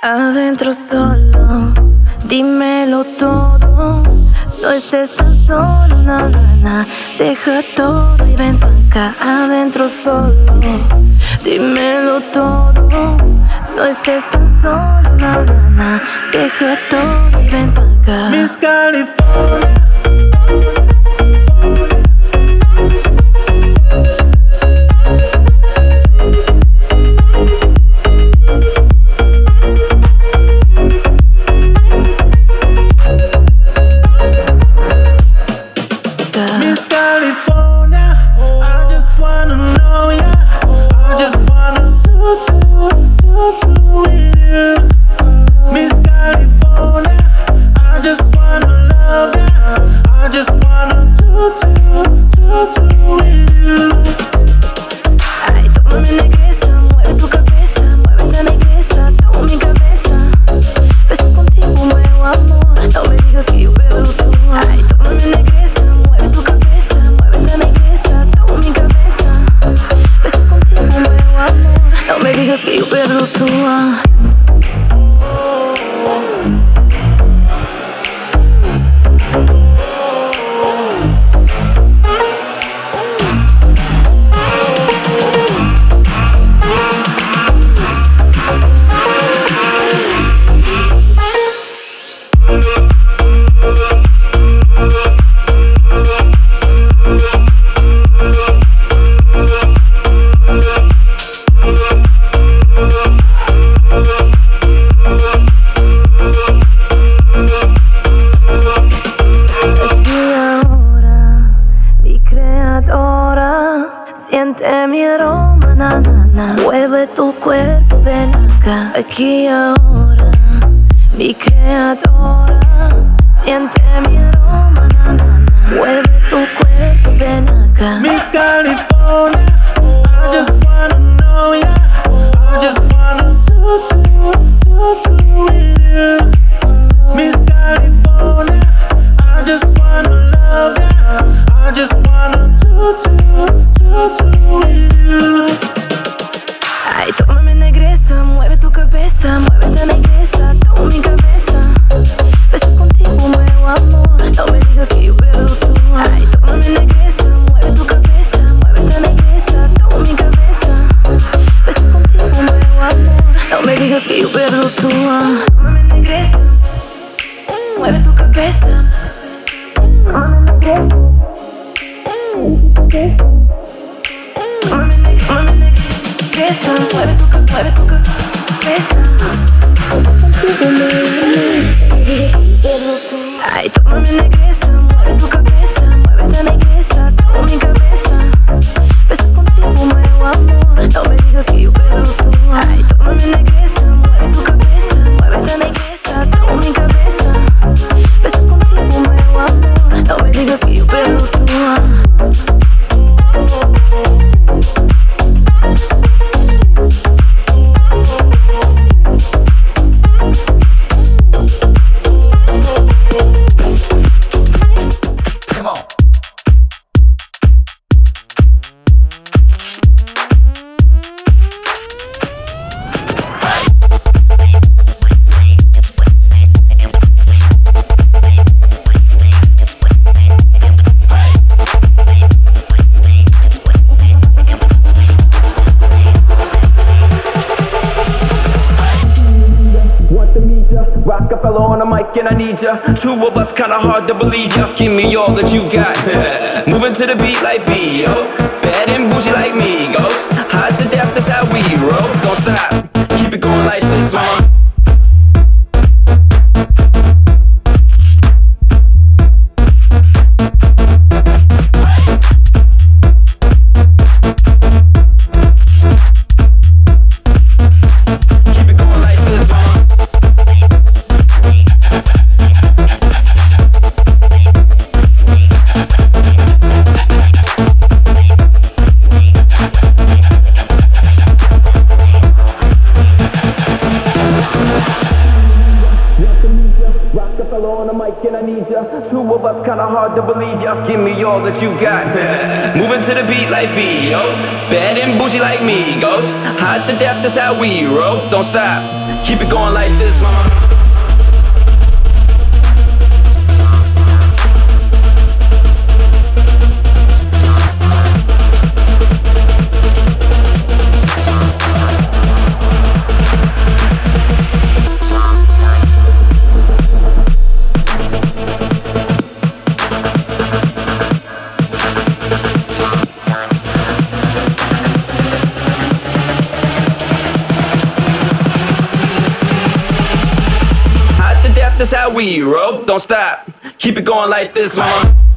Adentro solo, dímelo todo. No estés tan solo, na, na, Deja todo y ven acá. Adentro solo, dímelo todo. No estés tan solo, na, na, Deja todo y ven acá. Miss California. wall. ti que adora, siente mi aroma, na, na, mueve tu cuerpo, ven acá. and I need ya. Two of us kinda hard to believe ya. Give me all that you got. Moving to the beat like B.O. Bad and bougie like Migos. Hot to death, that's how we roll. Don't stop. kinda hard to believe y'all give me all that you got. Moving to the beat like B, yo. Bad and bougie like me, goes. Hot to death, that's how we roll. Don't stop, keep it going like this, mama. We roll. Don't stop. Keep it going like this, mama.